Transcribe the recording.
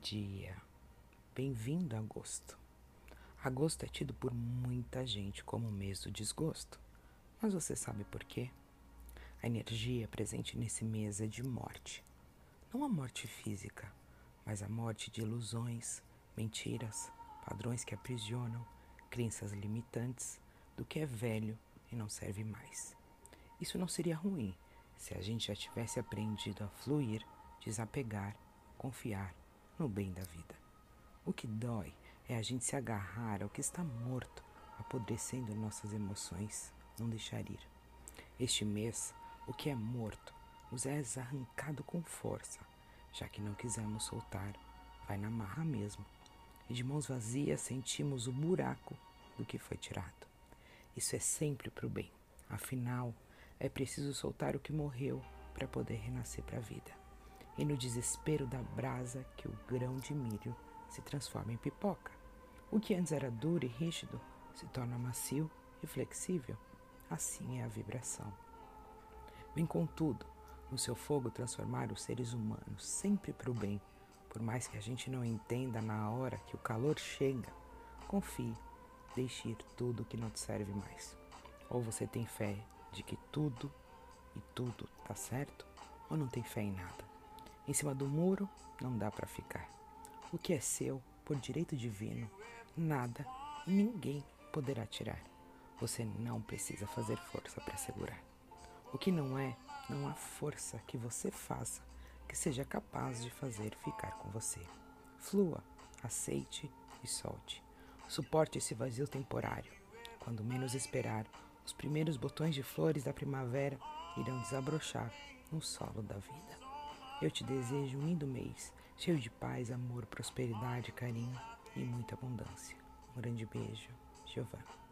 dia. Bem-vindo a agosto. Agosto é tido por muita gente como o mês do desgosto. Mas você sabe por quê? A energia presente nesse mês é de morte. Não a morte física, mas a morte de ilusões, mentiras, padrões que aprisionam, crenças limitantes do que é velho e não serve mais. Isso não seria ruim se a gente já tivesse aprendido a fluir, desapegar, confiar no bem da vida. O que dói é a gente se agarrar ao que está morto, apodrecendo nossas emoções, não deixar ir. Este mês, o que é morto nos é arrancado com força, já que não quisemos soltar, vai na marra mesmo. E de mãos vazias sentimos o buraco do que foi tirado. Isso é sempre para o bem. Afinal, é preciso soltar o que morreu para poder renascer para a vida e no desespero da brasa que o grão de milho se transforma em pipoca. O que antes era duro e rígido se torna macio e flexível. Assim é a vibração. Vem contudo, no seu fogo transformar os seres humanos sempre para o bem, por mais que a gente não entenda na hora que o calor chega. Confie, deixe ir tudo que não te serve mais. Ou você tem fé de que tudo e tudo está certo, ou não tem fé em nada. Em cima do muro não dá para ficar. O que é seu, por direito divino, nada ninguém poderá tirar. Você não precisa fazer força para segurar. O que não é, não há força que você faça que seja capaz de fazer ficar com você. Flua, aceite e solte. Suporte esse vazio temporário. Quando menos esperar, os primeiros botões de flores da primavera irão desabrochar no solo da vida. Eu te desejo um lindo mês, cheio de paz, amor, prosperidade, carinho e muita abundância. Um grande beijo, Giovana.